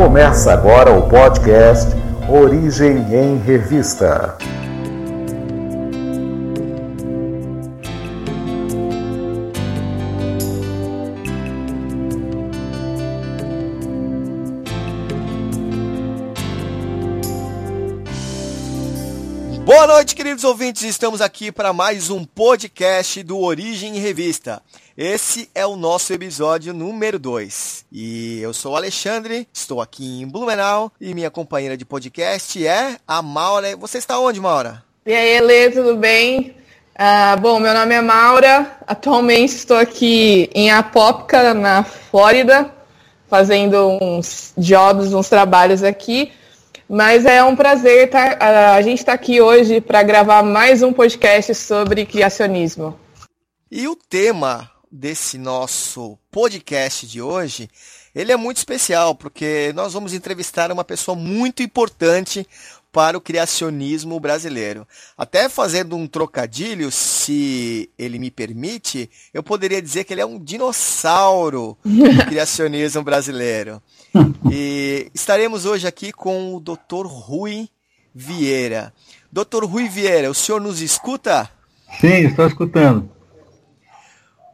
Começa agora o podcast Origem em Revista. Boa noite, queridos ouvintes. Estamos aqui para mais um podcast do Origem em Revista. Esse é o nosso episódio número 2. E eu sou o Alexandre, estou aqui em Blumenau e minha companheira de podcast é a Maura. Você está onde, Maura? E aí, Elê, tudo bem? Uh, bom, meu nome é Maura. Atualmente estou aqui em Apópica, na Flórida, fazendo uns jobs, uns trabalhos aqui. Mas é um prazer tá, a gente estar tá aqui hoje para gravar mais um podcast sobre criacionismo. E o tema desse nosso podcast de hoje, ele é muito especial, porque nós vamos entrevistar uma pessoa muito importante para o criacionismo brasileiro. Até fazendo um trocadilho, se ele me permite, eu poderia dizer que ele é um dinossauro do criacionismo brasileiro. E estaremos hoje aqui com o Dr. Rui Vieira. Dr. Rui Vieira, o senhor nos escuta? Sim, estou escutando.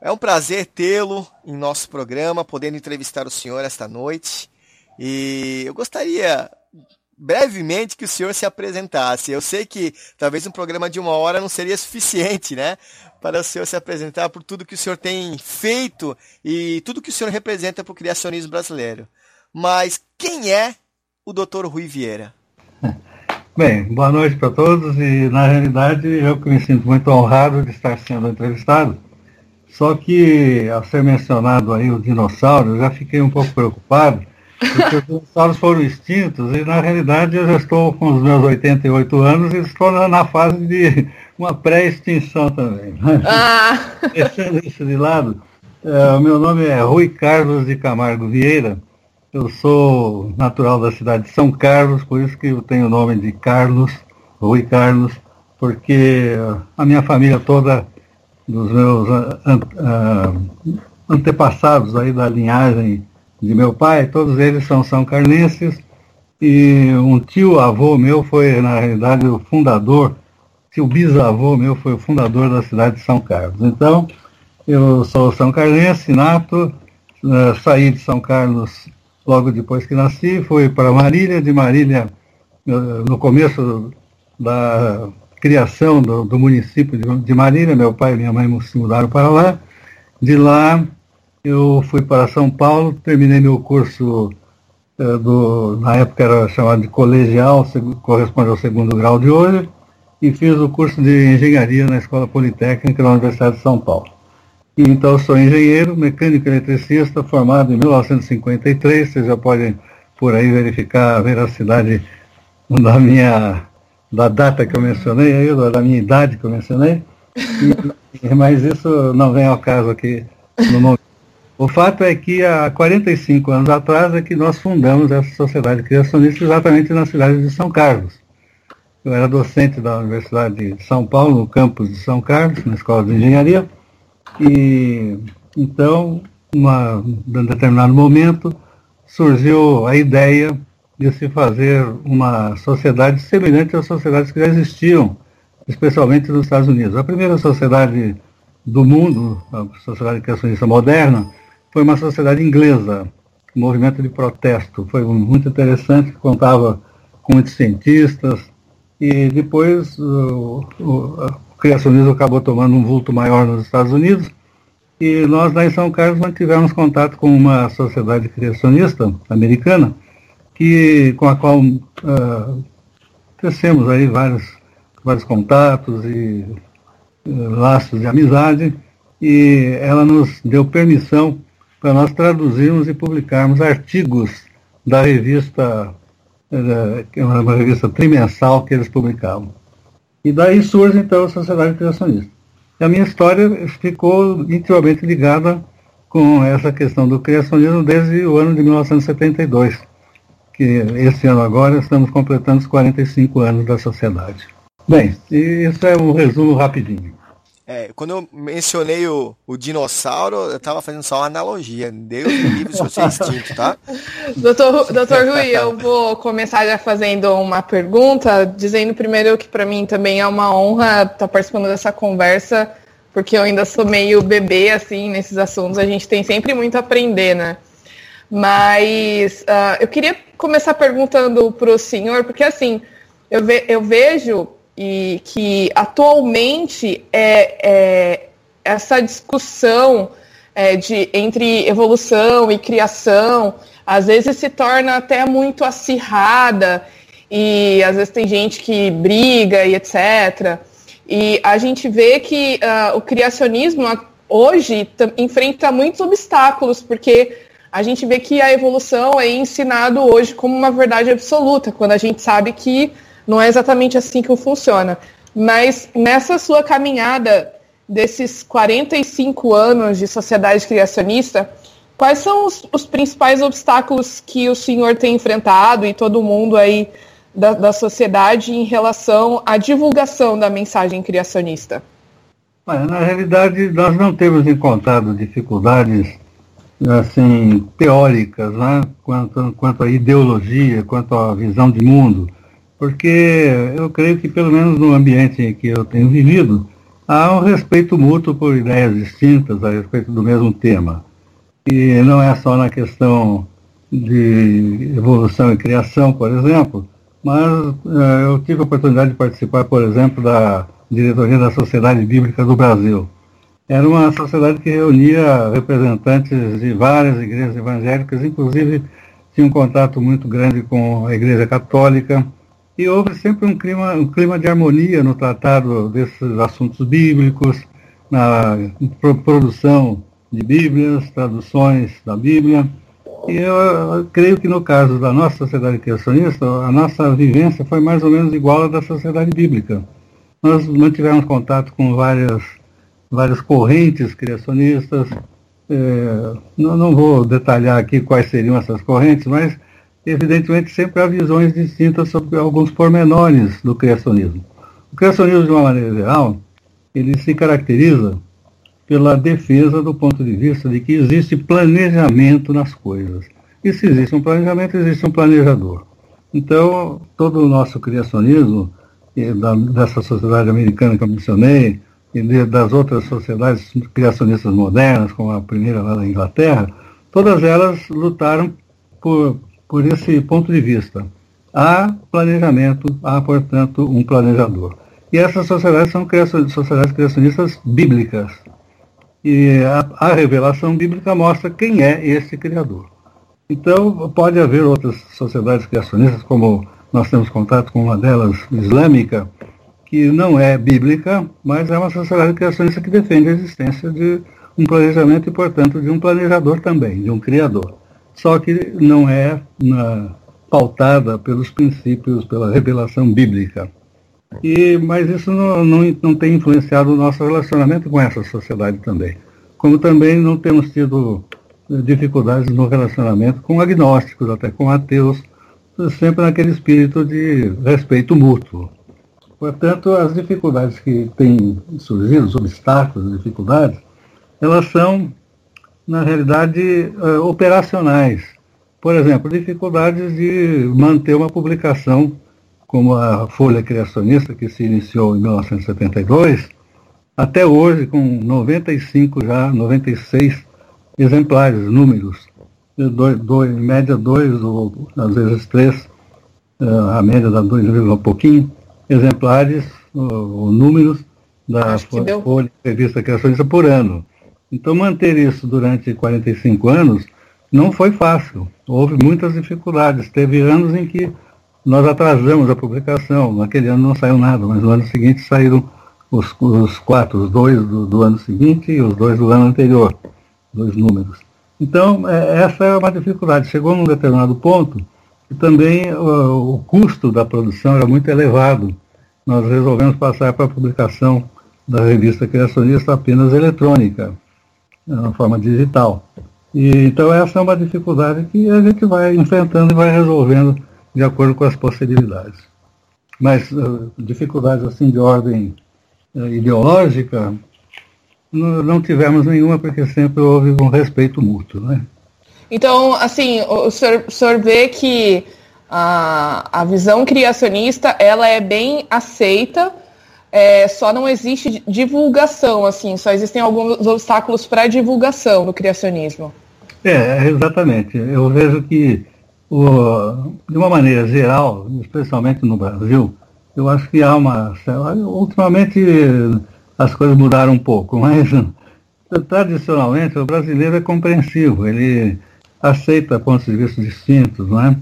É um prazer tê-lo em nosso programa, podendo entrevistar o senhor esta noite. E eu gostaria brevemente que o senhor se apresentasse. Eu sei que talvez um programa de uma hora não seria suficiente, né? Para o senhor se apresentar por tudo que o senhor tem feito e tudo que o senhor representa para o criacionismo brasileiro. Mas quem é o Dr. Rui Vieira? Bem, boa noite para todos e na realidade eu que me sinto muito honrado de estar sendo entrevistado. Só que ao ser mencionado aí o dinossauro, eu já fiquei um pouco preocupado, porque os dinossauros foram extintos e na realidade eu já estou com os meus 88 anos e estou na, fase de uma pré-extinção também. Ah. Deixando isso de lado, é, o meu nome é Rui Carlos de Camargo Vieira. Eu sou natural da cidade de São Carlos, por isso que eu tenho o nome de Carlos, Rui Carlos, porque a minha família toda, dos meus uh, antepassados aí da linhagem de meu pai, todos eles são são carnenses, e um tio avô meu foi, na realidade, o fundador, tio bisavô meu foi o fundador da cidade de São Carlos. Então, eu sou são carlense, nato, uh, saí de São Carlos logo depois que nasci, fui para Marília, de Marília, no começo da criação do, do município de, de, Marília, meu pai e minha mãe se mudaram para lá. De lá eu fui para São Paulo, terminei meu curso, eh, do, na época era chamado de colegial, corresponde ao segundo grau de hoje, e fiz o curso de engenharia na Escola Politécnica da Universidade de São Paulo. Então, sou engenheiro, mecânico eletricista, formado em 1953. Vocês já podem por aí verificar a veracidade da minha da data que eu mencionei, aí, da minha idade que eu mencionei. E, mas isso não vem ao caso aqui no momento. O fato é que há 45 anos atrás é que nós fundamos essa sociedade criacionista exatamente na cidade de São Carlos. Eu era docente da Universidade de São Paulo, no campus de São Carlos, na Escola de Engenharia, e então, em determinado momento, surgiu a ideia de se fazer uma sociedade semelhante às sociedades que já existiam, especialmente nos Estados Unidos. A primeira sociedade do mundo, a sociedade criacionista moderna, foi uma sociedade inglesa, um movimento de protesto. Foi muito interessante, contava com muitos cientistas, e depois o, o, o criacionismo acabou tomando um vulto maior nos Estados Unidos, e nós lá em São Carlos mantivemos contato com uma sociedade criacionista americana, que, com a qual uh, aí vários, vários contatos e uh, laços de amizade, e ela nos deu permissão para nós traduzirmos e publicarmos artigos da revista, uh, uma revista trimensal que eles publicavam. E daí surge então a Sociedade Criacionista. E a minha história ficou intimamente ligada com essa questão do criacionismo desde o ano de 1972, que esse ano agora estamos completando os 45 anos da sociedade. Bem, isso é um resumo rapidinho. É, quando eu mencionei o, o dinossauro, eu estava fazendo só uma analogia. Deus me livre se você é extinto, tá? Doutor, doutor Rui, eu vou começar já fazendo uma pergunta, dizendo primeiro que para mim também é uma honra estar tá participando dessa conversa, porque eu ainda sou meio bebê, assim, nesses assuntos. A gente tem sempre muito a aprender, né? Mas uh, eu queria começar perguntando para o senhor, porque assim, eu, ve eu vejo e que atualmente é, é essa discussão é, de, entre evolução e criação às vezes se torna até muito acirrada e às vezes tem gente que briga e etc. E a gente vê que uh, o criacionismo hoje enfrenta muitos obstáculos, porque a gente vê que a evolução é ensinado hoje como uma verdade absoluta, quando a gente sabe que não é exatamente assim que funciona. Mas nessa sua caminhada desses 45 anos de sociedade criacionista, quais são os, os principais obstáculos que o senhor tem enfrentado e todo mundo aí da, da sociedade em relação à divulgação da mensagem criacionista? Na realidade, nós não temos encontrado dificuldades assim teóricas, né? quanto, quanto à ideologia, quanto à visão de mundo porque eu creio que, pelo menos no ambiente em que eu tenho vivido, há um respeito mútuo por ideias distintas a respeito do mesmo tema. E não é só na questão de evolução e criação, por exemplo, mas uh, eu tive a oportunidade de participar, por exemplo, da diretoria da Sociedade Bíblica do Brasil. Era uma sociedade que reunia representantes de várias igrejas evangélicas, inclusive tinha um contato muito grande com a Igreja Católica, e houve sempre um clima, um clima de harmonia no tratado desses assuntos bíblicos, na produção de Bíblias, traduções da Bíblia. E eu, eu creio que no caso da nossa sociedade criacionista, a nossa vivência foi mais ou menos igual à da sociedade bíblica. Nós mantivemos contato com várias, várias correntes criacionistas. É, não, não vou detalhar aqui quais seriam essas correntes, mas evidentemente sempre há visões distintas sobre alguns pormenores do criacionismo. O criacionismo, de uma maneira geral, ele se caracteriza pela defesa do ponto de vista de que existe planejamento nas coisas. E se existe um planejamento, existe um planejador. Então, todo o nosso criacionismo, dessa sociedade americana que eu mencionei, e das outras sociedades criacionistas modernas, como a primeira lá da Inglaterra, todas elas lutaram por por esse ponto de vista. Há planejamento, há, portanto, um planejador. E essas sociedades são sociedades criacionistas bíblicas. E a, a revelação bíblica mostra quem é esse criador. Então, pode haver outras sociedades criacionistas, como nós temos contato com uma delas, islâmica, que não é bíblica, mas é uma sociedade criacionista que defende a existência de um planejamento e, portanto, de um planejador também, de um criador só que não é na, pautada pelos princípios, pela revelação bíblica. E, mas isso não, não, não tem influenciado o nosso relacionamento com essa sociedade também. Como também não temos tido eh, dificuldades no relacionamento com agnósticos, até com ateus, sempre naquele espírito de respeito mútuo. Portanto, as dificuldades que têm surgido, os obstáculos, as dificuldades, elas são na realidade, uh, operacionais. Por exemplo, dificuldades de manter uma publicação como a Folha Criacionista, que se iniciou em 1972, até hoje com 95 já, 96 exemplares, números, dois, dois, em média dois ou às vezes três, uh, a média dá dois um pouquinho, exemplares ou números da Folha Revista Criacionista por ano. Então, manter isso durante 45 anos não foi fácil. Houve muitas dificuldades. Teve anos em que nós atrasamos a publicação. Naquele ano não saiu nada, mas no ano seguinte saíram os, os quatro, os dois do, do, ano seguinte e os dois do ano anterior, dois números. Então, é, essa é uma dificuldade. Chegou num determinado ponto e também o, o custo da produção era muito elevado. Nós resolvemos passar para a publicação da revista Criacionista apenas eletrônica na forma digital. E, então essa é uma dificuldade que a gente vai enfrentando e vai resolvendo de acordo com as possibilidades. Mas uh, dificuldades assim de ordem uh, ideológica, não tivemos nenhuma, porque sempre houve um respeito mútuo. Né? Então, assim, o senhor, o senhor vê que a, a visão criacionista ela é bem aceita, é, só não existe divulgação, assim, só existem alguns obstáculos para divulgação no criacionismo. É, exatamente. Eu vejo que, o, de uma maneira geral, especialmente no Brasil, eu acho que há uma. Ultimamente as coisas mudaram um pouco, mas tradicionalmente o brasileiro é compreensivo, ele aceita pontos de vista distintos, não é?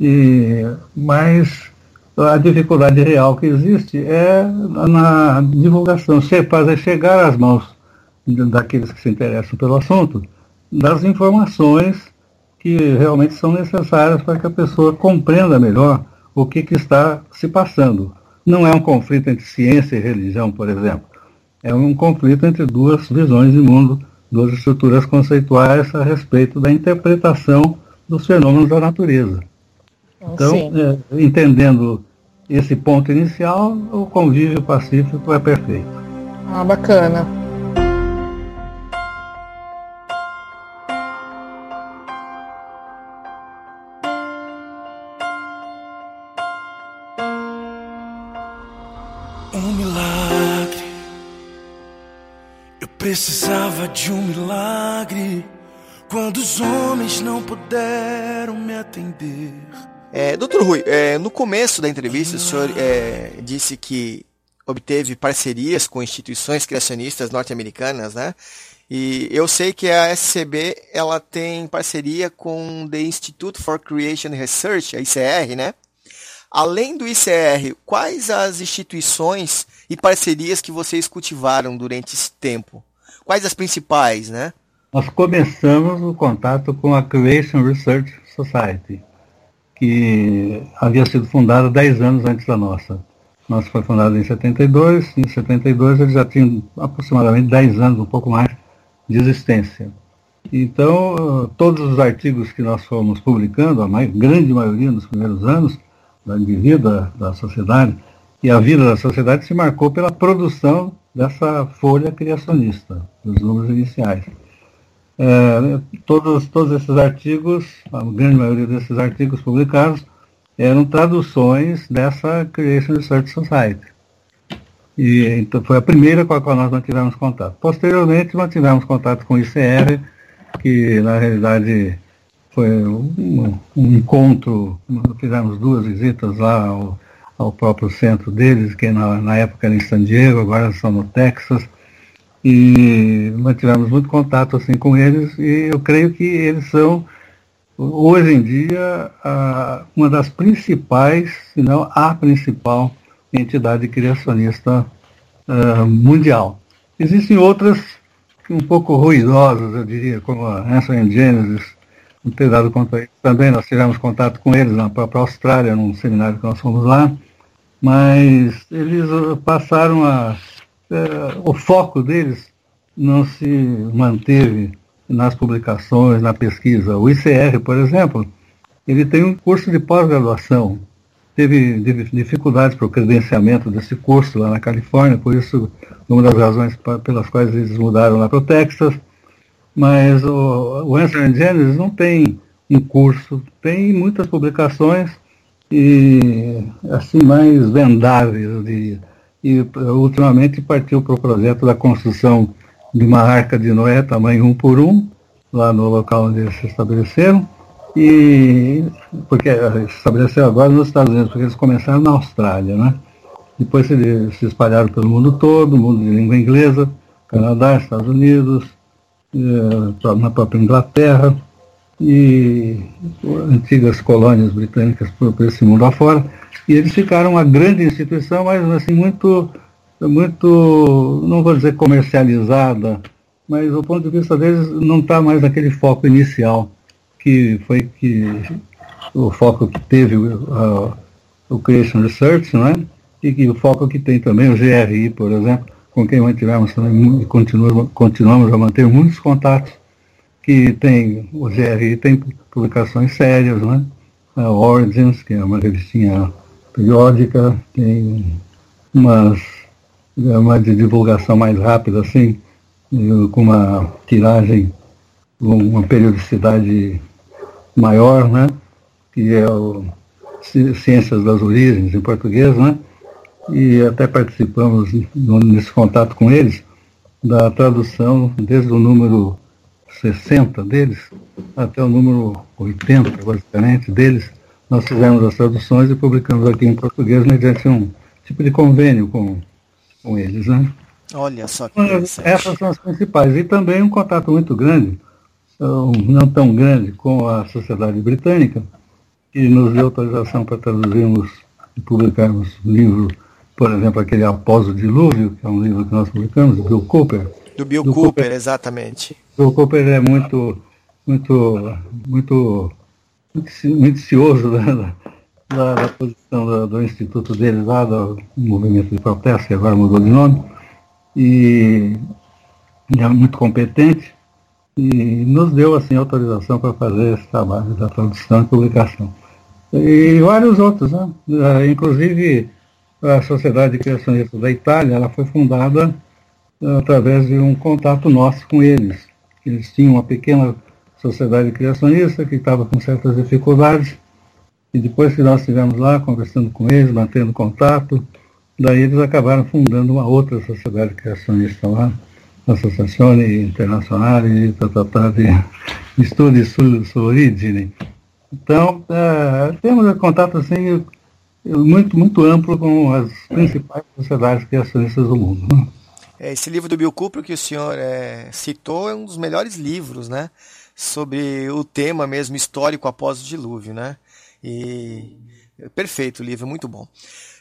E, mas a dificuldade real que existe é na divulgação, fazer chegar às mãos daqueles que se interessam pelo assunto, das informações que realmente são necessárias para que a pessoa compreenda melhor o que, que está se passando. Não é um conflito entre ciência e religião, por exemplo. É um conflito entre duas visões de mundo, duas estruturas conceituais a respeito da interpretação dos fenômenos da natureza. Então, é, entendendo esse ponto inicial, o convívio pacífico é perfeito. Ah, bacana. Um milagre. Eu precisava de um milagre. Quando os homens não puderam me atender. É, doutor Rui, é, no começo da entrevista o senhor é, disse que obteve parcerias com instituições criacionistas norte-americanas, né? E eu sei que a SCB ela tem parceria com the Institute for Creation Research, a ICR, né? Além do ICR, quais as instituições e parcerias que vocês cultivaram durante esse tempo? Quais as principais, né? Nós começamos o contato com a Creation Research Society, que havia sido fundada 10 anos antes da nossa. Nossa foi fundada em 72, em 72 eles já tinham aproximadamente 10 anos, um pouco mais, de existência. Então, todos os artigos que nós fomos publicando, a mais, grande maioria nos primeiros anos de vida da sociedade, e a vida da sociedade se marcou pela produção dessa folha criacionista, dos números iniciais. É, todos, todos esses artigos, a grande maioria desses artigos publicados, eram traduções dessa Creation Research Society. E então, foi a primeira com a qual nós não tivemos contato. Posteriormente, nós tivemos contato com o ICR, que na realidade foi um, um encontro, fizemos duas visitas lá ao, ao, próprio centro deles, que na, na época era em San Diego, agora são no Texas e mantivemos muito contato assim com eles e eu creio que eles são hoje em dia uma das principais, se não a principal entidade criacionista mundial. Existem outras um pouco ruidosas, eu diria, como a Hanson Genesis, não ter dado conta. Também nós tivemos contato com eles na própria Austrália, num seminário que nós fomos lá, mas eles passaram a é, o foco deles não se manteve nas publicações, na pesquisa. O ICR, por exemplo, ele tem um curso de pós-graduação. Teve dificuldades para o credenciamento desse curso lá na Califórnia, por isso, uma das razões pelas quais eles mudaram lá para o Texas. Mas o, o Genesis não tem um curso, tem muitas publicações e assim mais vendáveis, eu diria. E ultimamente partiu para o projeto da construção de uma arca de Noé, tamanho um por um, lá no local onde eles se estabeleceram, e porque se estabeleceu agora nos Estados Unidos, porque eles começaram na Austrália, né? Depois se, se espalharam pelo mundo todo, mundo de língua inglesa, Canadá, Estados Unidos, eh, na própria Inglaterra, e antigas colônias britânicas por esse mundo afora. E eles ficaram uma grande instituição, mas assim, muito, muito, não vou dizer comercializada, mas o ponto de vista deles não está mais naquele foco inicial, que foi que o foco que teve o, o Creation Research, não é? E que o foco que tem também o GRI, por exemplo, com quem mantivemos também continuamos, continuamos a manter muitos contatos, que tem, o GRI tem publicações sérias, né? A Origins, que é uma revistinha periódica, tem umas, uma de divulgação mais rápida, assim, com uma tiragem, uma periodicidade maior, né? que é o Ciências das Origens em português, né? e até participamos nesse contato com eles da tradução desde o número 60 deles até o número 80, basicamente, deles. Nós fizemos as traduções e publicamos aqui em português mediante um tipo de convênio com, com eles. Né? Olha só que Essas são as principais. E também um contato muito grande, não tão grande, com a Sociedade Britânica, que nos deu autorização para traduzirmos e publicarmos livro, por exemplo, aquele Após o Dilúvio, que é um livro que nós publicamos, do Bill Cooper. Do Bill do Cooper, Cooper, exatamente. O Cooper é muito, muito, muito, muito cioso da, da, da posição do, do, instituto dele lá, do movimento de protesto, que agora mudou de nome e é muito competente e nos deu assim autorização para fazer esse trabalho da tradução e publicação. E vários outros, né? É, inclusive a Sociedade Criacionista da Itália, ela foi fundada é, através de um contato nosso com eles. Eles tinham uma pequena sociedade criacionista que estava com certas dificuldades, e depois que nós estivemos lá conversando com eles, mantendo contato, Daí eles acabaram fundando uma outra sociedade criacionista lá, Internacional de, de Studi su, Origine. Então, é, temos um contato assim, muito, muito amplo com as principais sociedades criacionistas do mundo. Né? É, esse livro do Bill Cooper que o senhor é, citou é um dos melhores livros, né? Sobre o tema mesmo histórico após o dilúvio, né? E perfeito o livro, muito bom.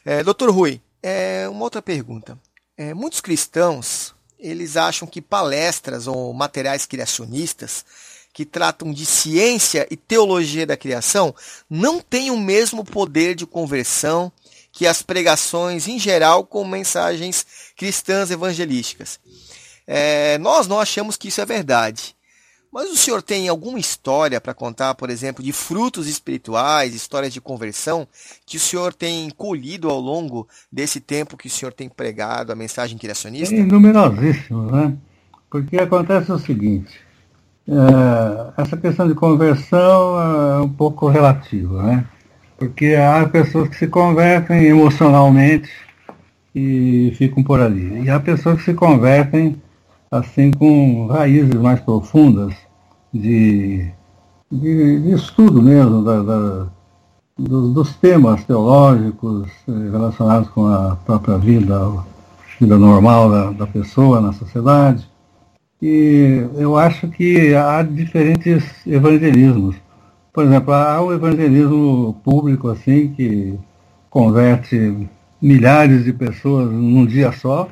É, Doutor Rui, é, uma outra pergunta. É, muitos cristãos eles acham que palestras ou materiais criacionistas que tratam de ciência e teologia da criação não têm o mesmo poder de conversão que as pregações em geral com mensagens cristãs evangelísticas. É, nós não achamos que isso é verdade. Mas o senhor tem alguma história para contar, por exemplo, de frutos espirituais, histórias de conversão, que o senhor tem colhido ao longo desse tempo que o senhor tem pregado a mensagem criacionista? Tem numerosíssimos, né? Porque acontece o seguinte, é, essa questão de conversão é um pouco relativa, né? Porque há pessoas que se convertem emocionalmente e ficam por ali. E há pessoas que se convertem assim com raízes mais profundas de, de, de estudo mesmo da, da, dos, dos, temas teológicos eh, relacionados com a própria vida, a vida normal da, da pessoa na sociedade. E eu acho que há diferentes evangelismos. Por exemplo, há o evangelismo público assim que converte milhares de pessoas num dia só,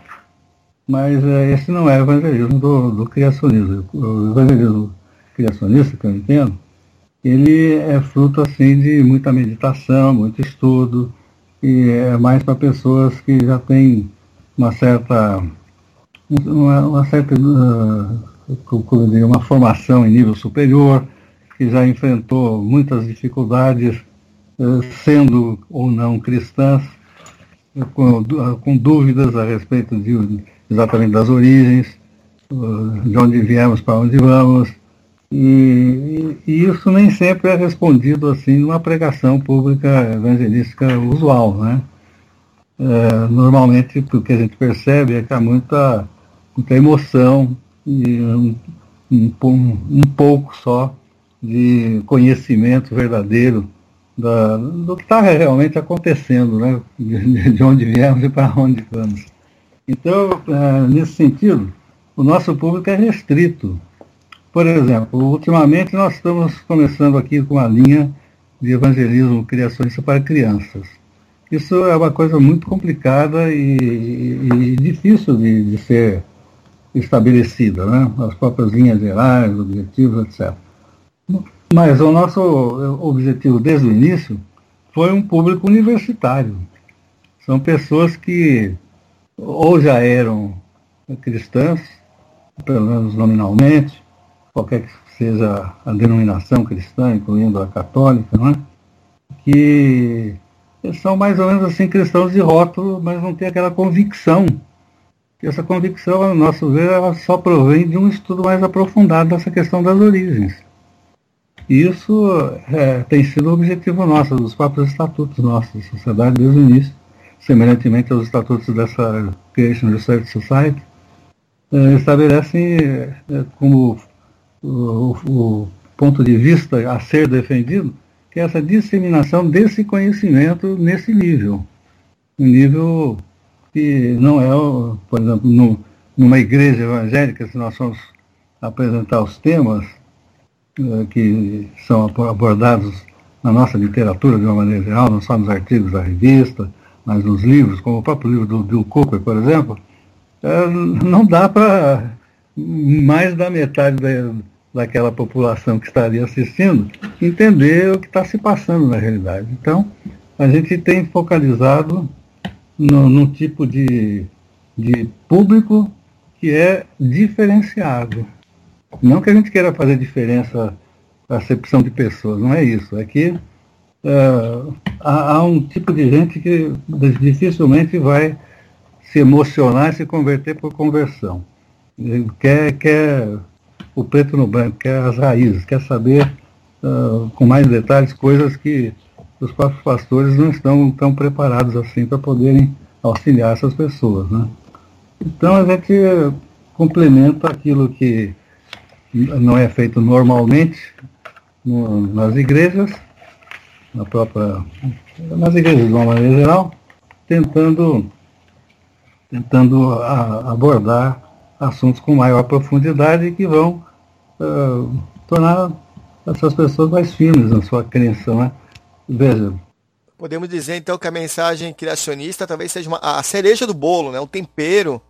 mas é, esse não é o evangelismo do, do criacionismo. O evangelismo criacionista, que eu entendo, ele é fruto assim de muita meditação, muito estudo, e é mais para pessoas que já têm uma certa uma, uma certa uh, uma formação em nível superior, que já enfrentou muitas dificuldades, uh, sendo ou não cristãs, com, com dúvidas a respeito de exatamente das origens, de onde viemos para onde vamos. E, e, isso nem sempre é respondido assim numa pregação pública evangelística usual. Né? É, normalmente o que a gente percebe é que há muita, muita emoção e um, um, um pouco só de conhecimento verdadeiro da, do que está realmente acontecendo, né? de, de onde viemos e para onde vamos. Então, é, nesse sentido, o nosso público é restrito. Por exemplo, ultimamente nós estamos começando aqui com a linha de evangelismo criacionista para crianças. Isso é uma coisa muito complicada e, e difícil de, de, ser estabelecida, né? as próprias linhas gerais, objetivos, etc. Mas o nosso objetivo desde o início foi um público universitário. São pessoas que ou já eram cristãs, pelo menos nominalmente, qualquer que seja a denominação cristã, incluindo a católica, não é? que são mais ou menos assim cristãos de rótulo, mas não tem aquela convicção E essa convicção, a nosso ver, ela só provém de um estudo mais aprofundado dessa questão das origens. E isso é, tem sido o objetivo nosso, dos próprios estatutos nossos da sociedade desde o início, semelhantemente aos estatutos dessa Creation Research Society, é, estabelecem é, como o, o ponto de vista a ser defendido que é essa disseminação desse conhecimento nesse nível. Um nível que não é, por exemplo, no, numa igreja evangélica, se nós formos apresentar os temas que são abordados na nossa literatura de uma maneira geral, não só nos artigos da revista, mas nos livros, como o próprio livro do Bill Cooper, por exemplo, uh, não dá para mais da metade da, daquela população que estaria assistindo entender o que está se passando na realidade. Então, a gente tem focalizado no, num tipo de, de público que é diferenciado. Não que a gente queira fazer diferença a acepção de pessoas, não é isso. É que uh, há, há, um tipo de gente que dificilmente vai se emocionar e se converter por conversão. Quer, quer o preto no branco, quer as raízes, quer saber uh, com mais detalhes coisas que os próprios pastores não estão tão preparados assim para poderem auxiliar essas pessoas. Né? Então a gente complementa aquilo que não é feito normalmente no, nas igrejas, na própria, nas igrejas de uma maneira geral, tentando, tentando a, abordar assuntos com maior profundidade que vão uh, tornar essas pessoas mais firmes na sua crença. Né? Veja. Podemos dizer então que a mensagem criacionista talvez seja uma, a cereja do bolo, né? o tempero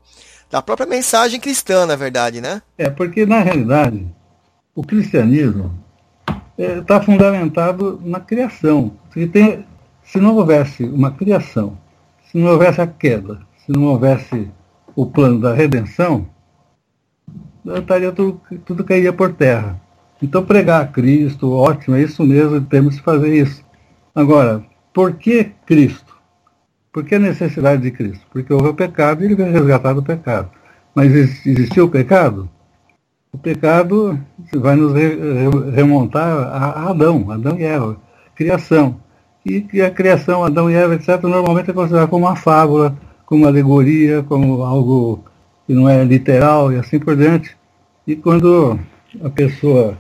da própria mensagem cristã, na verdade, né? É, porque na realidade o cristianismo está é, fundamentado na criação. Se, tem, se não houvesse uma criação, se não houvesse a queda, se não houvesse o plano da redenção, estaria tudo, tudo cairia por terra. Então pregar a Cristo, ótimo, é isso mesmo, temos que fazer isso. Agora, por que Cristo? Por que a necessidade de Cristo? Porque houve o pecado e ele veio resgatar do pecado. Mas existiu o pecado? O pecado vai nos remontar a Adão, Adão e Eva, criação. E a criação, Adão e Eva, etc., normalmente é considerada como uma fábula, como uma alegoria, como algo que não é literal e assim por diante. E quando a pessoa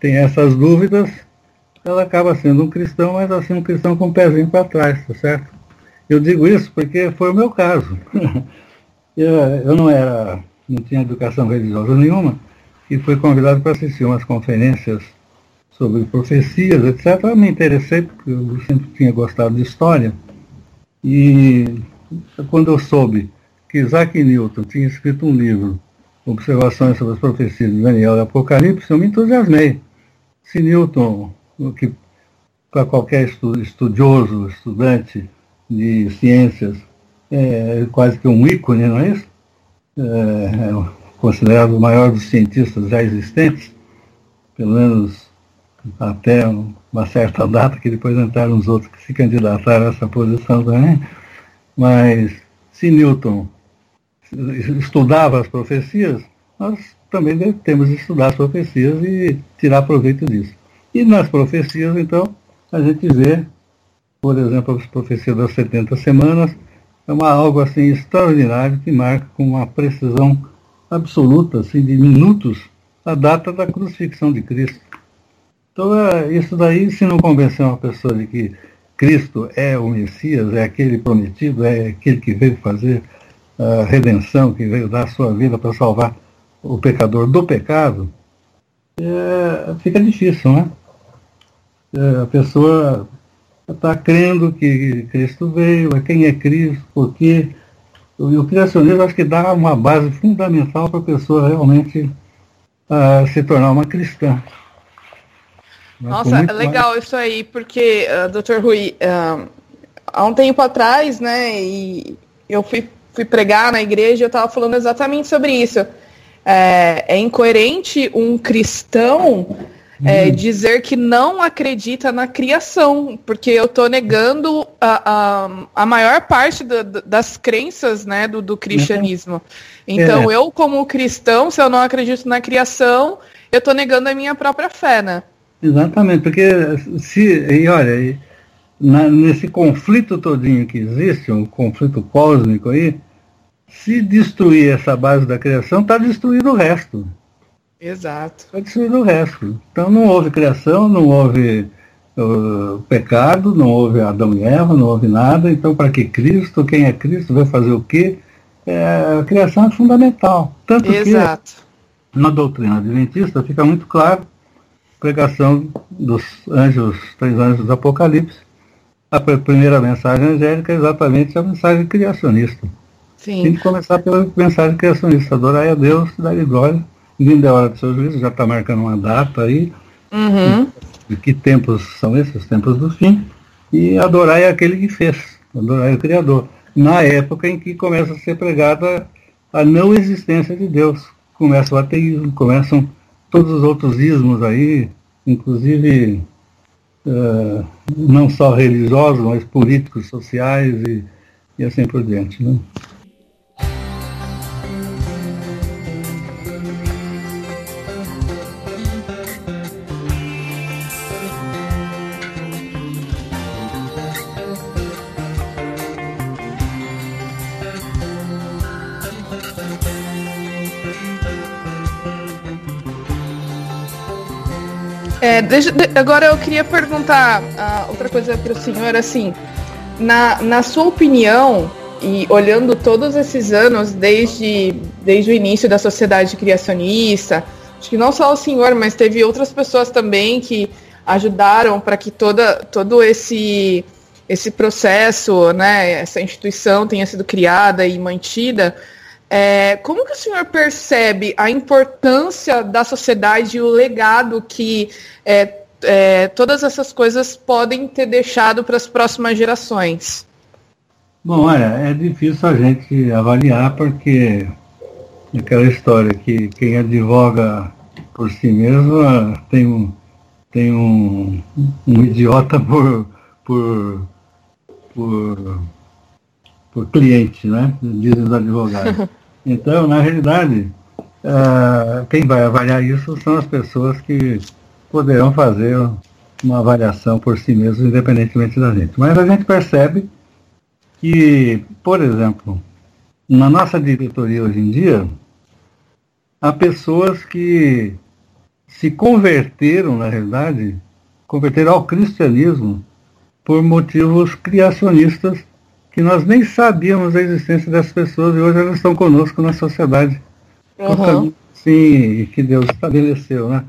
tem essas dúvidas, ela acaba sendo um cristão, mas assim um cristão com um pezinho para trás, tá certo? Eu digo isso porque foi o meu caso. eu, não era, não tinha educação religiosa nenhuma, e fui convidado para assistir umas conferências sobre profecias, etc. Eu me interessei, porque eu sempre tinha gostado de história. E quando eu soube que Isaac Newton tinha escrito um livro, Observações sobre as Profecias de Daniel e Apocalipse, eu me entusiasmei. Se Newton, que para qualquer estudioso, estudante de ciências, é quase que um ícone, não é isso? É, é considerado o maior dos cientistas já existentes, pelo menos até uma certa data, que depois entraram os outros que se candidataram a essa posição também. Mas se Newton estudava as profecias, nós também temos de estudar as profecias e tirar proveito disso. E nas profecias, então, a gente vê, por exemplo, as profecias das 70 semanas, é uma, algo assim extraordinário que marca com uma precisão absoluta, assim, de minutos, a data da crucifixão de Cristo. Então, é, isso daí, se não convencer uma pessoa de que Cristo é o Messias, é aquele prometido, é aquele que veio fazer a redenção, que veio dar a sua vida para salvar o pecador do pecado, é, fica difícil, né? É, a pessoa está crendo que Cristo veio, quem é Cristo, por quê. E o criacionismo acho que dá uma base fundamental para a pessoa realmente uh, se tornar uma cristã. Nossa, é legal mais... isso aí, porque, uh, Dr. Rui, uh, há um tempo atrás, né, e eu fui fui pregar na igreja, eu estava falando exatamente sobre isso. É, é, incoerente um cristão é, hum. dizer que não acredita na criação, porque eu estou negando a, a, a, maior parte do, das crenças né, do, do cristianismo. Então, é. eu, como cristão, se eu não acredito na criação, eu estou negando a minha própria fé, né? Exatamente, porque se, e olha, na, nesse conflito todinho que existe, um conflito cósmico aí, se destruir essa base da criação, está destruído o resto. Exato. Está destruído o resto. Então não houve criação, não houve uh, pecado, não houve Adão e Eva, não houve nada. Então para que Cristo? Quem é Cristo? Vai fazer o quê? É, a criação é fundamental. Tanto Exato. que na doutrina adventista fica muito claro pregação dos anjos, três anjos do Apocalipse, a primeira mensagem angélica é exatamente a mensagem criacionista. Sim. Tem que começar pela mensagem criacionista, adorar a Deus, dar-lhe glória, vindo a hora do seu juízo, já está marcando uma data aí, uhum. de que tempos são esses, os tempos do fim, e adorar é aquele que fez, adorar é o Criador. Na época em que começa a ser pregada a não existência de Deus, começa o ateísmo, começam todos os outros ismos aí, inclusive uh, não só religiosos, mas políticos, sociais e, e assim por diante. Né? É, agora eu queria perguntar uh, outra coisa para o senhor, assim, na, na sua opinião, e olhando todos esses anos, desde, desde o início da sociedade criacionista, acho que não só o senhor, mas teve outras pessoas também que ajudaram para que toda, todo esse, esse processo, né, essa instituição tenha sido criada e mantida. É, como que o senhor percebe a importância da sociedade e o legado que é, é, todas essas coisas podem ter deixado para as próximas gerações? Bom, olha, é difícil a gente avaliar porque aquela história que quem advoga por si mesmo ah, tem um, tem um, um idiota por, por, por, por cliente, né? Dizem os advogados. Então, na realidade, uh, quem vai avaliar isso são as pessoas que poderão fazer uma avaliação por si mesmos, independentemente da gente. Mas a gente percebe que, por exemplo, na nossa diretoria hoje em dia, há pessoas que se converteram, na realidade, converteram ao cristianismo por motivos criacionistas que nós nem sabíamos da existência dessas pessoas e hoje elas estão conosco na sociedade. Uhum. Sim, que Deus estabeleceu. Né?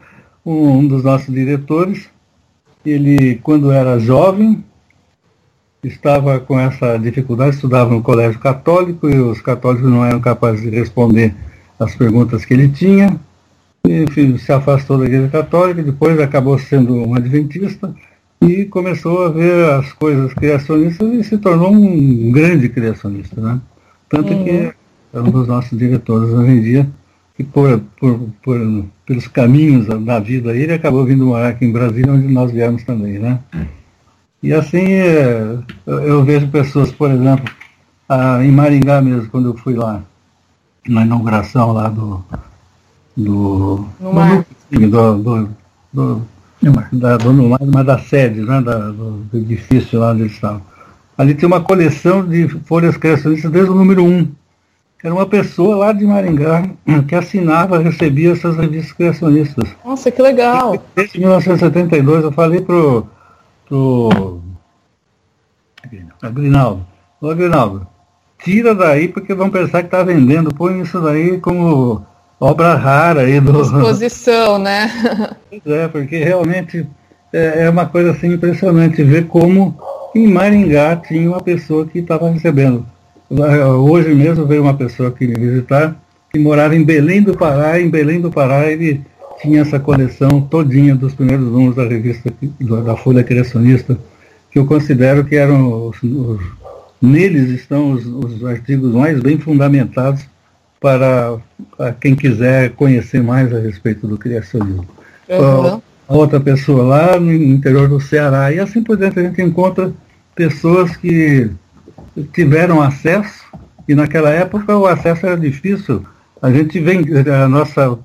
Um, um dos nossos diretores, ele, quando era jovem, estava com essa dificuldade, estudava no colégio católico e os católicos não eram capazes de responder as perguntas que ele tinha. Enfim, se afastou da igreja católica, depois acabou sendo um adventista e começou a ver as coisas criacionistas e se tornou um grande criacionista, né? Tanto uhum. que é um dos nossos diretores hoje em dia, que por, por, por, pelos caminhos da vida ele acabou vindo morar aqui em Brasília, onde nós viemos também, né? E assim, é, eu vejo pessoas, por exemplo, em Maringá mesmo, quando eu fui lá, na inauguração lá do. do, do, do, do da, do, mas da sede, né, da, do, do, edifício lá onde eles estavam. Ali tem uma coleção de folhas criacionistas desde o número 1. Era uma pessoa lá de Maringá que assinava, recebia essas revistas criacionistas. Nossa, que legal! Desde 1972 eu falei pro, pro Agrinaldo, ô Agrinaldo, tira daí porque vão pensar que está vendendo, põe isso daí como obra rara aí do. Exposição, né? é, porque realmente é, é, uma coisa assim impressionante ver como em Maringá tinha uma pessoa que estava recebendo. Hoje mesmo veio uma pessoa aqui me visitar que morava em Belém do Pará, em Belém do Pará ele tinha essa coleção todinha dos primeiros números da revista da Folha Criacionista, que eu considero que eram os, os neles estão os, os artigos mais bem fundamentados para, quem quiser conhecer mais a respeito do criacionismo. Uhum. a outra pessoa lá no interior do Ceará. E assim por diante a gente encontra pessoas que tiveram acesso, e naquela época o acesso era difícil. A gente vem, a nossa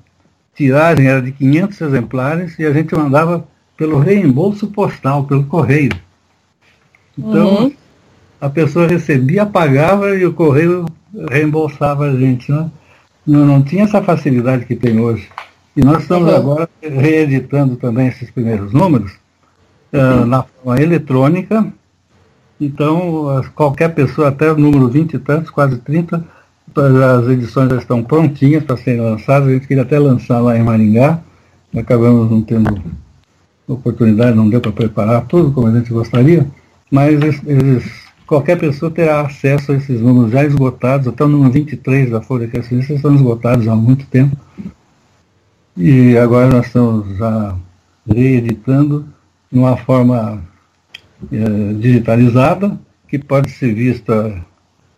tiragem era de 500 exemplares e a gente mandava pelo reembolso postal, pelo correio. Então, uhum. a pessoa recebia, pagava e o correio reembolsava a gente. Né? Não, não tinha essa facilidade que tem hoje. E nós estamos agora reeditando também esses primeiros números uh, na forma eletrônica. Então, qualquer pessoa, até o número 20 e tantos, quase 30, as edições já estão prontinhas para serem lançadas. A gente queria até lançar lá em Maringá. Acabamos não tendo oportunidade, não deu para preparar tudo como a gente gostaria. Mas eles, qualquer pessoa terá acesso a esses números já esgotados, até o número 23 da Folha Criacionista estão esgotados há muito tempo. E agora nós estamos já reeditando de uma forma é, digitalizada, que pode ser vista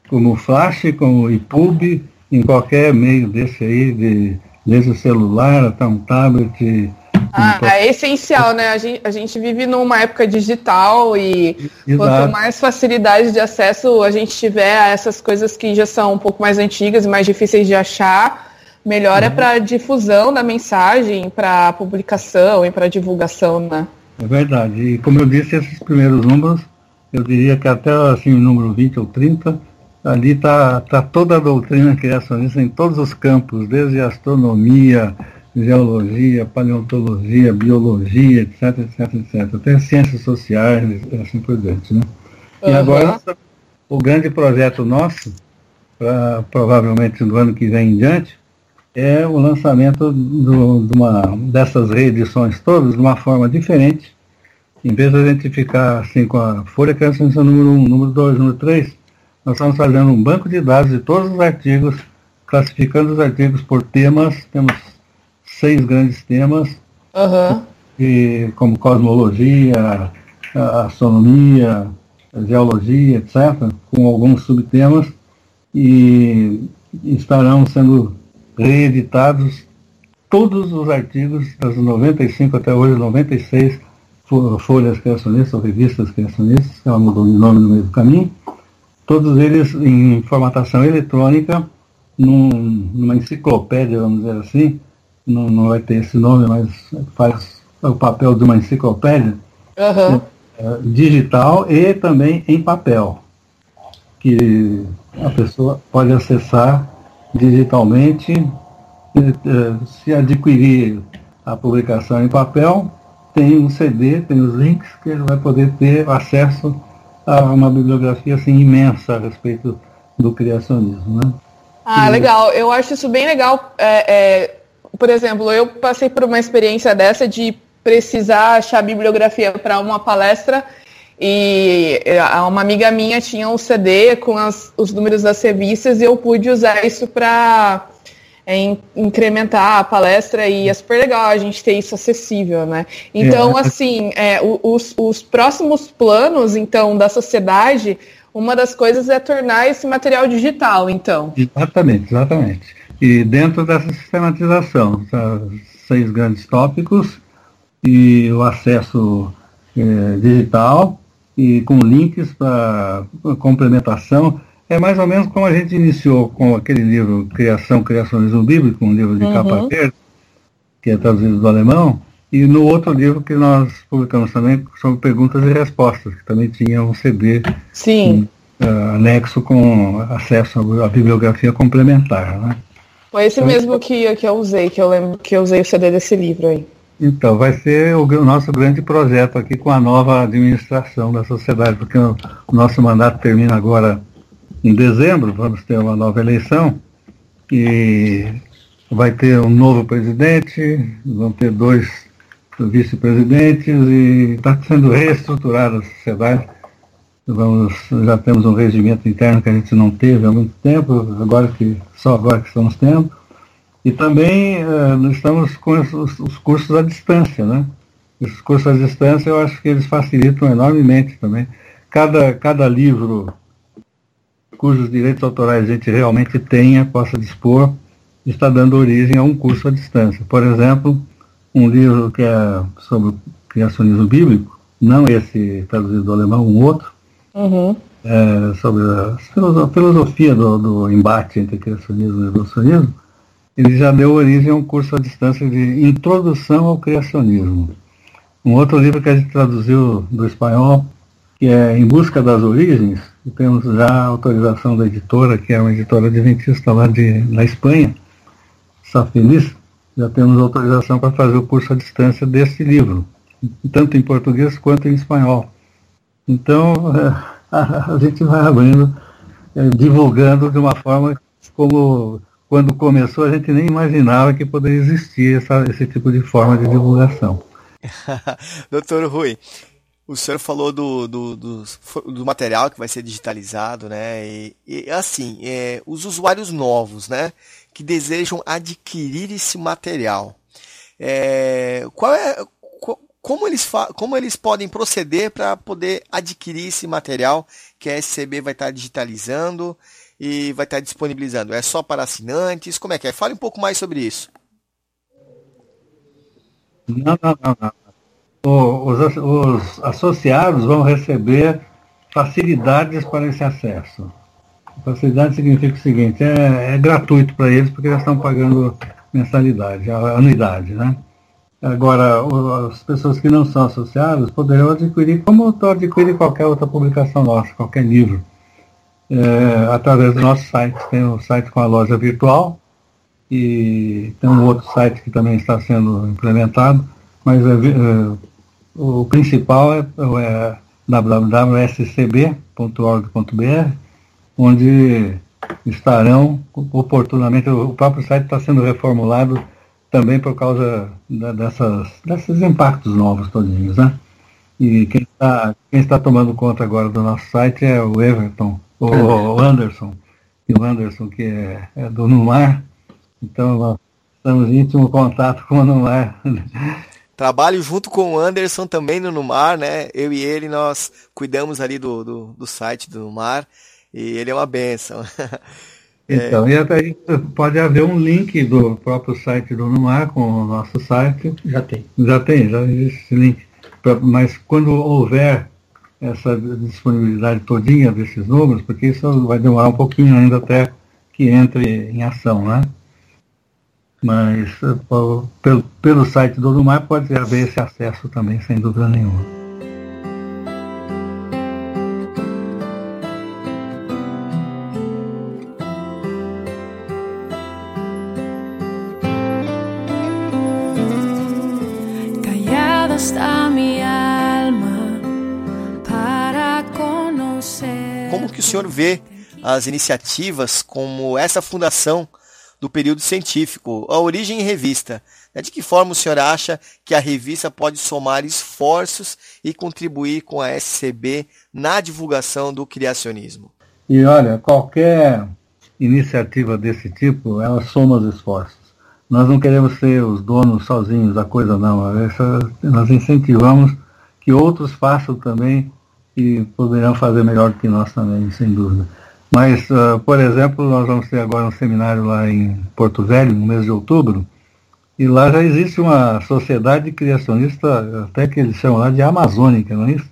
como flash, como EPUB, em qualquer meio desse aí, de, desde o celular até um tablet, ah, é essencial, né? A gente, a gente vive numa época digital e Exato. quanto mais facilidade de acesso a gente tiver a essas coisas que já são um pouco mais antigas e mais difíceis de achar, melhor é, é para difusão da mensagem, para publicação e para divulgação, né? É verdade. E como eu disse, esses primeiros números, eu diria que até assim, o número 20 ou 30, ali está tá toda a doutrina criacionista em todos os campos, desde astronomia, geologia, paleontologia, biologia, etc, etc, etc. Até ciências sociais e assim por diante. Né? Uhum. E agora, o grande projeto nosso, pra, provavelmente no ano que vem em diante, é o lançamento do, de uma, dessas reedições todas de uma forma diferente. Em vez de a gente ficar assim com a folha criança número 1, número 2, número 3, nós estamos fazendo um banco de dados de todos os artigos, classificando os artigos por temas, temos seis grandes temas, uhum. e, como cosmologia, astronomia, geologia, etc., com alguns subtemas, e estarão sendo reeditados todos os artigos das 95 até hoje, 96 folhas criacionistas ou revistas criacionistas, ela mudou de nome no meio do caminho, todos eles em formatação eletrônica, num, numa enciclopédia, vamos dizer assim, não, não vai ter esse nome, mas faz o papel de uma enciclopédia uhum. digital e também em papel, que a pessoa pode acessar digitalmente, é, se adquirir a publicação em papel, tem um CD, tem os links que ele vai poder ter acesso a uma bibliografia assim imensa a respeito do criacionismo. Né? Ah, legal. Eu acho isso bem legal. É, é por exemplo, eu passei por uma experiência dessa de precisar achar bibliografia para uma palestra e uma amiga minha tinha um CD com as, os números das revistas e eu pude usar isso para é, incrementar a palestra e é super legal a gente ter isso acessível, né? Então, é. assim, é, os, os próximos planos, então, da sociedade, uma das coisas é tornar esse material digital, então. Exatamente, exatamente. E dentro dessa sistematização, tá, seis grandes tópicos e o acesso é, digital e com links para complementação. É mais ou menos como a gente iniciou com aquele livro Criação, Criacionismo Bíblico, um livro de uhum. capa verde, que é traduzido do alemão, e no outro livro que nós publicamos também sobre perguntas e respostas, que também tinha um CD Sim. Um, uh, anexo com acesso à bibliografia complementar. Né? Foi esse então, mesmo que, que eu usei, que eu lembro que eu usei o CD desse livro aí. Então, vai ser o, o nosso grande projeto aqui com a nova administração da sociedade, porque o, o nosso mandato termina agora em dezembro, vamos ter uma nova eleição e vai ter um novo presidente, vão ter dois vice-presidentes e está sendo reestruturada a sociedade. Vamos, já temos um regimento interno que a gente não teve há muito tempo, agora que só agora que estamos tendo. E também uh, estamos com os, os, cursos à distância, né? Esses cursos à distância eu acho que eles facilitam enormemente também. Cada, cada livro cujos direitos autorais a gente realmente tenha, possa dispor, está dando origem a um curso à distância. Por exemplo, um livro que é sobre criacionismo bíblico, não esse traduzido do alemão, um outro, Uhum. é, sobre a filosofia do, do, embate entre criacionismo e evolucionismo, ele já deu origem a um curso à distância de Introdução ao Criacionismo. Um outro livro que a gente traduziu do espanhol, que é Em Busca das Origens, e temos já a autorização da editora, que é uma editora adventista lá de, na Espanha, Safeliz, já temos autorização para fazer o curso à distância desse livro, tanto em português quanto em espanhol. Então, a, a gente vai abrindo, é, divulgando de uma forma como quando começou a gente nem imaginava que poderia existir essa, esse tipo de forma de divulgação. Doutor Rui, o senhor falou do, do, do, do, material que vai ser digitalizado, né? E, e assim, é, os usuários novos, né? Que desejam adquirir esse material. É, qual é, como, eles como eles podem proceder para poder adquirir esse material que a SCB vai estar digitalizando e vai estar disponibilizando? É só para assinantes? Como é que é? Fale um pouco mais sobre isso. Não, não, não. não. Os, os associados vão receber facilidades para esse acesso. Facilidade significa o seguinte, é, é gratuito para eles porque eles estão pagando mensalidade, anuidade, né? Agora, as pessoas que não são associadas poderão adquirir, como adquirir qualquer outra publicação nossa, qualquer livro, é, através do nosso site. Tem um site com a loja virtual e tem um outro site que também está sendo implementado, mas é, é, o principal é, é www.scb.org.br, onde estarão oportunamente, o próprio site está sendo reformulado também por causa da, dessas, desses impactos novos todinhos, né? E quem está, quem tomando conta agora do nosso site é o Everton, o, o Anderson, e o Anderson que é, é do Numar, então nós estamos em íntimo contato com o Numar. Trabalho junto com o Anderson também no Numar, né? Eu e ele, nós cuidamos ali do, do, do site do Numar e ele é uma benção. Então, é. e até pode haver um link do próprio site do Numar com o nosso site. Já tem. Já tem, já existe esse link. Mas quando houver essa disponibilidade todinha desses números, porque isso vai demorar um pouquinho ainda até que entre em ação, né? Mas eh, pelo, pelo site do Numar pode haver esse acesso também, sem dúvida nenhuma. Vê as iniciativas como essa fundação do período científico, a origem em revista? Né? De que forma o senhor acha que a revista pode somar esforços e contribuir com a SCB na divulgação do criacionismo? E olha, qualquer iniciativa desse tipo, ela soma os esforços. Nós não queremos ser os donos sozinhos da coisa, não. Essa, nós incentivamos que outros façam também e poderão fazer melhor do que nós também, sem dúvida. Mas, uh, por exemplo, nós vamos ter agora um seminário lá em Porto Velho, no mês de outubro, e lá já existe uma sociedade criacionista, até que eles chamam lá de amazônica, não é isso?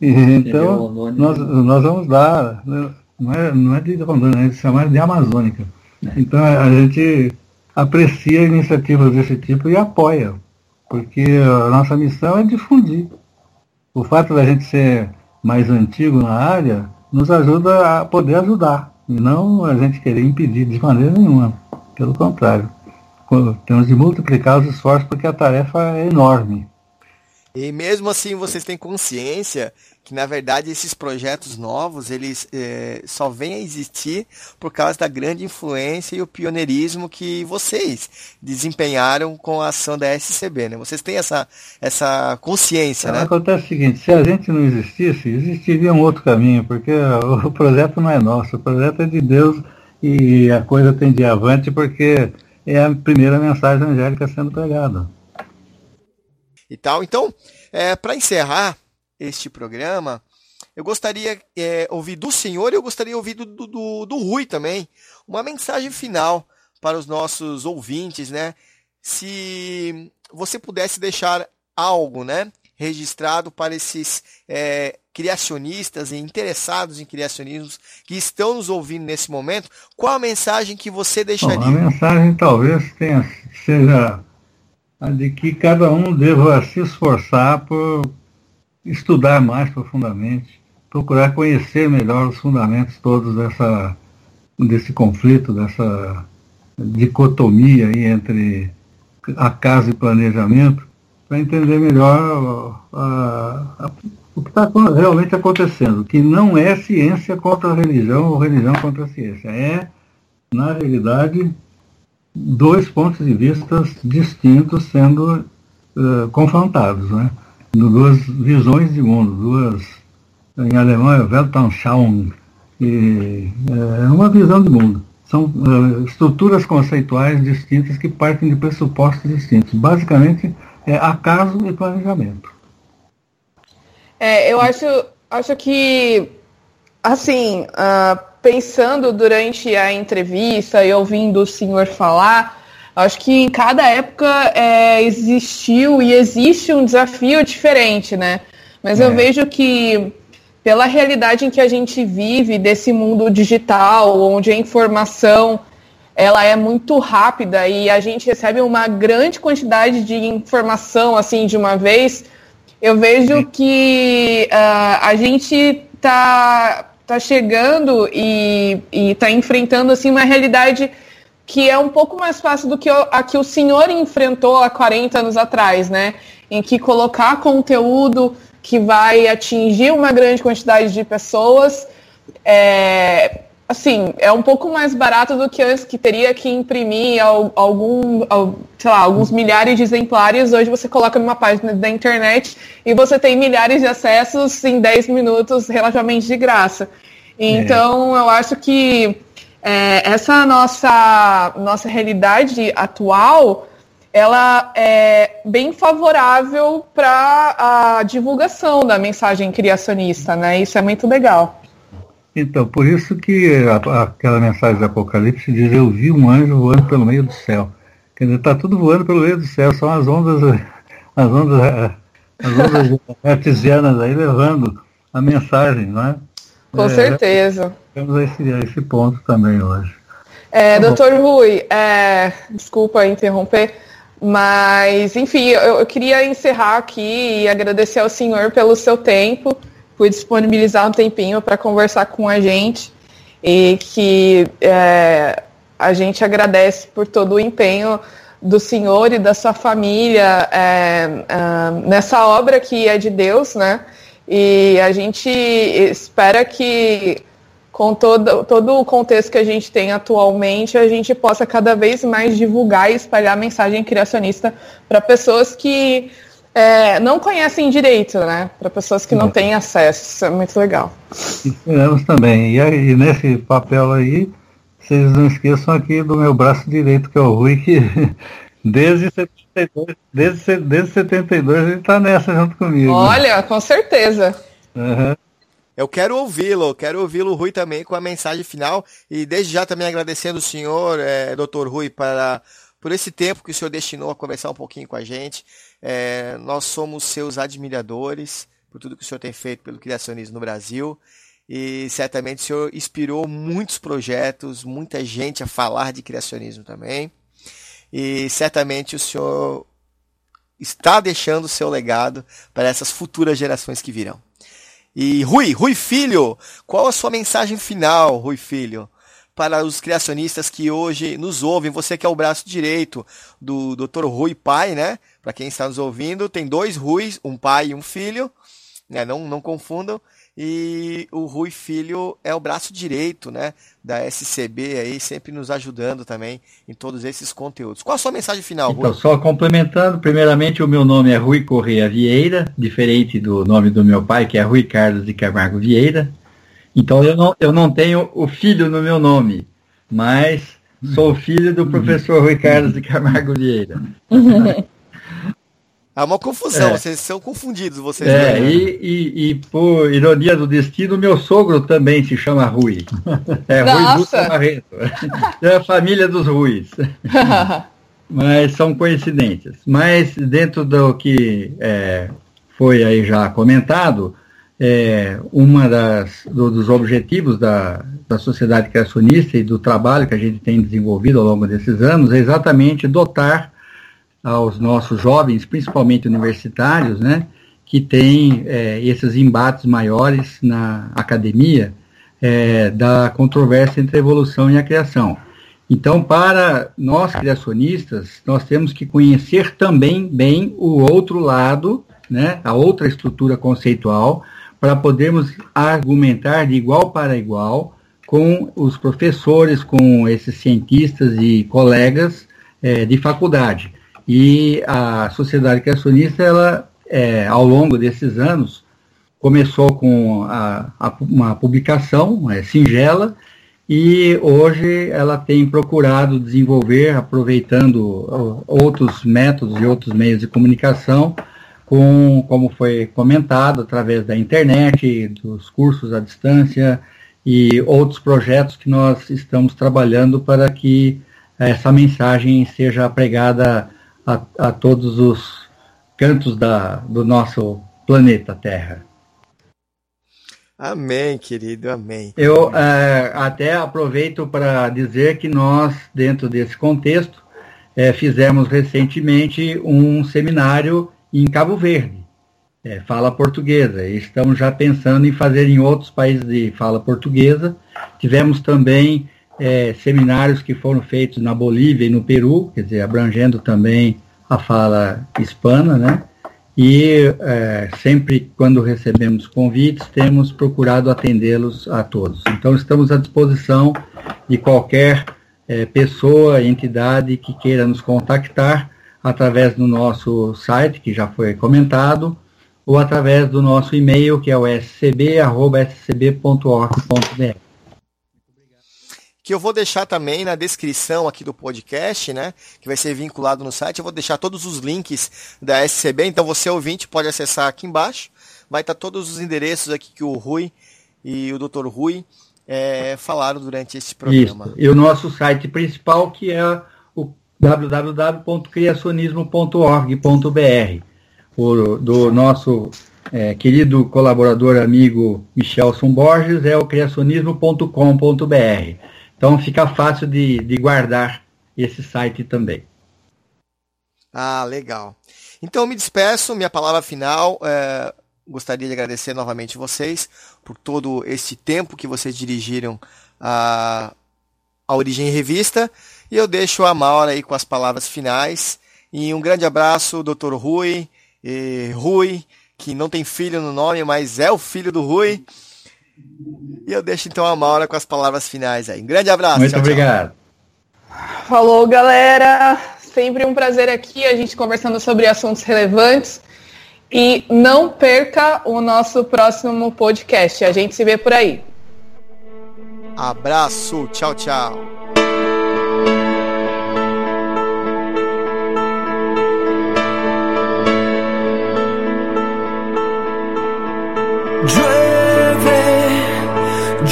E, então, nós, nós vamos dar, não é, não é de Rondônia, é de chamar de amazônica. É. Então, a gente aprecia iniciativas desse tipo e apoia, porque a nossa missão é difundir o fato da gente ser mais antigo na área nos ajuda a poder ajudar, e não a gente querer impedir de maneira nenhuma. Pelo contrário, temos de multiplicar os esforços porque a tarefa é enorme. E mesmo assim vocês têm consciência que na verdade esses projetos novos eles é, só vêm a existir por causa da grande influência e o pioneirismo que vocês desempenharam com a ação da SCB, né? Vocês têm essa, essa consciência, né? Acontece o seguinte, se a gente não existisse, existiria um outro caminho, porque o projeto não é nosso, o projeto é de Deus e a coisa tem de avante porque é a primeira mensagem angélica sendo pregada. E tal. Então, é, para encerrar, este programa, eu gostaria é, ouvir do senhor e eu gostaria de ouvir do, do, do Rui também uma mensagem final para os nossos ouvintes, né? Se você pudesse deixar algo, né, registrado para esses é, criacionistas e interessados em criacionismo que estão nos ouvindo nesse momento, qual a mensagem que você deixaria? Bom, a mensagem talvez tenha, seja de que cada um deva se esforçar por estudar mais profundamente, procurar conhecer melhor os fundamentos todos dessa, desse conflito, dessa dicotomia aí entre acaso e planejamento, para entender melhor a, a, o que está realmente acontecendo, que não é ciência contra a religião ou religião contra a ciência. É, na realidade, dois pontos de vista distintos sendo uh, confrontados, né? duas visões de mundo, duas, em alemão é Weltanschauung, e é uma visão de mundo. São uh, estruturas conceituais distintas que partem de pressupostos distintos. Basicamente, é acaso e planejamento. É, eu acho, acho que, assim, uh, pensando durante a entrevista e ouvindo o senhor falar, acho que em cada época é, existiu e existe um desafio diferente, né? Mas é. eu vejo que pela realidade em que a gente vive desse mundo digital, onde a informação ela é muito rápida e a gente recebe uma grande quantidade de informação assim de uma vez, eu vejo que uh, a gente tá, tá chegando e está enfrentando assim uma realidade que é um pouco mais fácil do que a que o senhor enfrentou há 40 anos atrás, né? Em que colocar conteúdo que vai atingir uma grande quantidade de pessoas é, assim, é um pouco mais barato do que antes, que teria que imprimir algum, sei lá, alguns milhares de exemplares. Hoje você coloca numa página da internet e você tem milhares de acessos em 10 minutos relativamente de graça. Então, é. eu acho que é, essa nossa, nossa realidade atual, ela é bem favorável para a divulgação da mensagem criacionista, né? Isso é muito legal. Então, por isso que a, aquela mensagem do Apocalipse diz, eu vi um anjo voando pelo meio do céu. Quer dizer, está tudo voando pelo meio do céu, são as ondas, as ondas, as ondas artesianas aí levando a mensagem, não é? Com é, certeza. Temos esse, esse ponto também hoje. É, tá doutor Rui, é, desculpa interromper, mas enfim, eu, eu queria encerrar aqui e agradecer ao senhor pelo seu tempo por disponibilizar um tempinho para conversar com a gente e que é, a gente agradece por todo o empenho do senhor e da sua família é, é, nessa obra que é de Deus, né? E a gente espera que com todo, todo o contexto que a gente tem atualmente, a gente possa cada vez mais divulgar e espalhar a mensagem criacionista para pessoas que é, não conhecem direito, né? Para pessoas que não têm acesso. Isso é muito legal. Esperamos também. E aí, nesse papel aí, vocês não esqueçam aqui do meu braço direito, que é o Rui, que desde 72, desde, desde 72 ele está nessa junto comigo. Olha, com certeza. Uhum. Eu quero ouvi-lo, quero ouvi-lo, Rui, também com a mensagem final. E desde já também agradecendo o senhor, é, doutor Rui, para, por esse tempo que o senhor destinou a conversar um pouquinho com a gente. É, nós somos seus admiradores por tudo que o senhor tem feito pelo criacionismo no Brasil. E certamente o senhor inspirou muitos projetos, muita gente a falar de criacionismo também. E certamente o senhor está deixando o seu legado para essas futuras gerações que virão. E Rui, Rui Filho, qual a sua mensagem final, Rui Filho, para os criacionistas que hoje nos ouvem? Você que é o braço direito do Dr. Rui Pai, né? Para quem está nos ouvindo, tem dois Ruis, um pai e um filho, né? Não, não confundam. E o Rui Filho é o braço direito, né, da SCB aí, sempre nos ajudando também em todos esses conteúdos. Qual a sua mensagem final, Rui? Então, só complementando, primeiramente o meu nome é Rui Correia Vieira, diferente do nome do meu pai, que é Rui Carlos de Camargo Vieira. Então eu não, eu não tenho o filho no meu nome, mas sou filho do professor Rui Carlos de Camargo Vieira. Há uma confusão, é. vocês são confundidos, vocês. É, né? e, e, e, por ironia do destino, meu sogro também se chama Rui. É Nossa. Rui Dutra Barreto. É a família dos Ruis. mas são coincidências. Mas dentro do que é, foi aí já comentado, é, uma das do, dos objetivos da, da sociedade criacionista e do trabalho que a gente tem desenvolvido ao longo desses anos é exatamente dotar aos nossos jovens, principalmente universitários, né, que têm é, esses embates maiores na academia é, da controvérsia entre a evolução e a criação. Então, para nós criacionistas, nós temos que conhecer também bem o outro lado, né, a outra estrutura conceitual, para podermos argumentar de igual para igual com os professores, com esses cientistas e colegas é, de faculdade. E a sociedade criacionista, ela, é, ao longo desses anos, começou com a, a, uma publicação é, singela e hoje ela tem procurado desenvolver, aproveitando outros métodos e outros meios de comunicação, com, como foi comentado, através da internet, dos cursos à distância e outros projetos que nós estamos trabalhando para que essa mensagem seja pregada a, a todos os cantos da, do nosso planeta Terra. Amém, querido, amém. Eu é, até aproveito para dizer que nós, dentro desse contexto, é, fizemos recentemente um seminário em Cabo Verde, é, fala portuguesa. E estamos já pensando em fazer em outros países de fala portuguesa. Tivemos também é, seminários que foram feitos na Bolívia e no Peru, quer dizer, abrangendo também a fala hispana, né? E é, sempre quando recebemos convites, temos procurado atendê-los a todos. Então, estamos à disposição de qualquer é, pessoa, entidade que queira nos contactar através do nosso site, que já foi comentado, ou através do nosso e-mail, que é o scb.scb.org.br que eu vou deixar também na descrição aqui do podcast, né? Que vai ser vinculado no site. Eu vou deixar todos os links da SCB, então você ouvinte pode acessar aqui embaixo. Vai estar todos os endereços aqui que o Rui e o Dr. Rui é, falaram durante esse programa. Isso. E o nosso site principal que é o www.criacionismo.org.br do nosso é, querido colaborador amigo Michelson Borges é o criacionismo.com.br. Então fica fácil de, de guardar esse site também. Ah, legal. Então me despeço, minha palavra final. É, gostaria de agradecer novamente vocês por todo esse tempo que vocês dirigiram a, a Origem Revista. E eu deixo a Maura aí com as palavras finais. E um grande abraço, Dr. Rui. Rui, que não tem filho no nome, mas é o filho do Rui. E eu deixo então a Maura com as palavras finais aí. Um grande abraço. Muito tchau, obrigado. Tchau. Falou, galera. Sempre um prazer aqui, a gente conversando sobre assuntos relevantes. E não perca o nosso próximo podcast. A gente se vê por aí. Abraço. Tchau, tchau.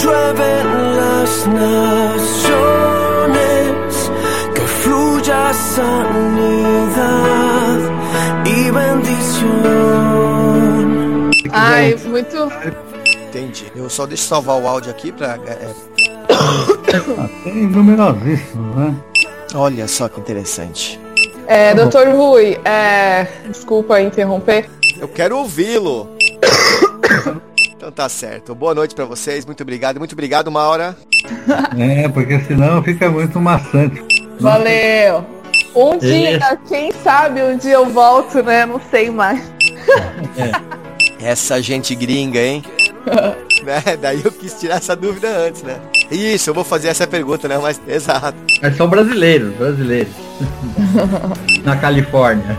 Las naciones, que fluya sanidad e bendição. Ai, muito. Entendi. Eu só deixo salvar o áudio aqui pra. É... Ah, tem numerosíssimos, né? Olha só que interessante. É, doutor Rui, é... desculpa interromper. Eu quero ouvi-lo. Então tá certo. Boa noite para vocês. Muito obrigado. Muito obrigado, Maura. É, porque senão fica muito maçante. Valeu. Um dia, quem sabe um dia eu volto, né? Não sei mais. É. Essa gente gringa, hein? né? Daí eu quis tirar essa dúvida antes, né? Isso, eu vou fazer essa pergunta, né? Mas exato. Mas são brasileiros, brasileiros. Na Califórnia.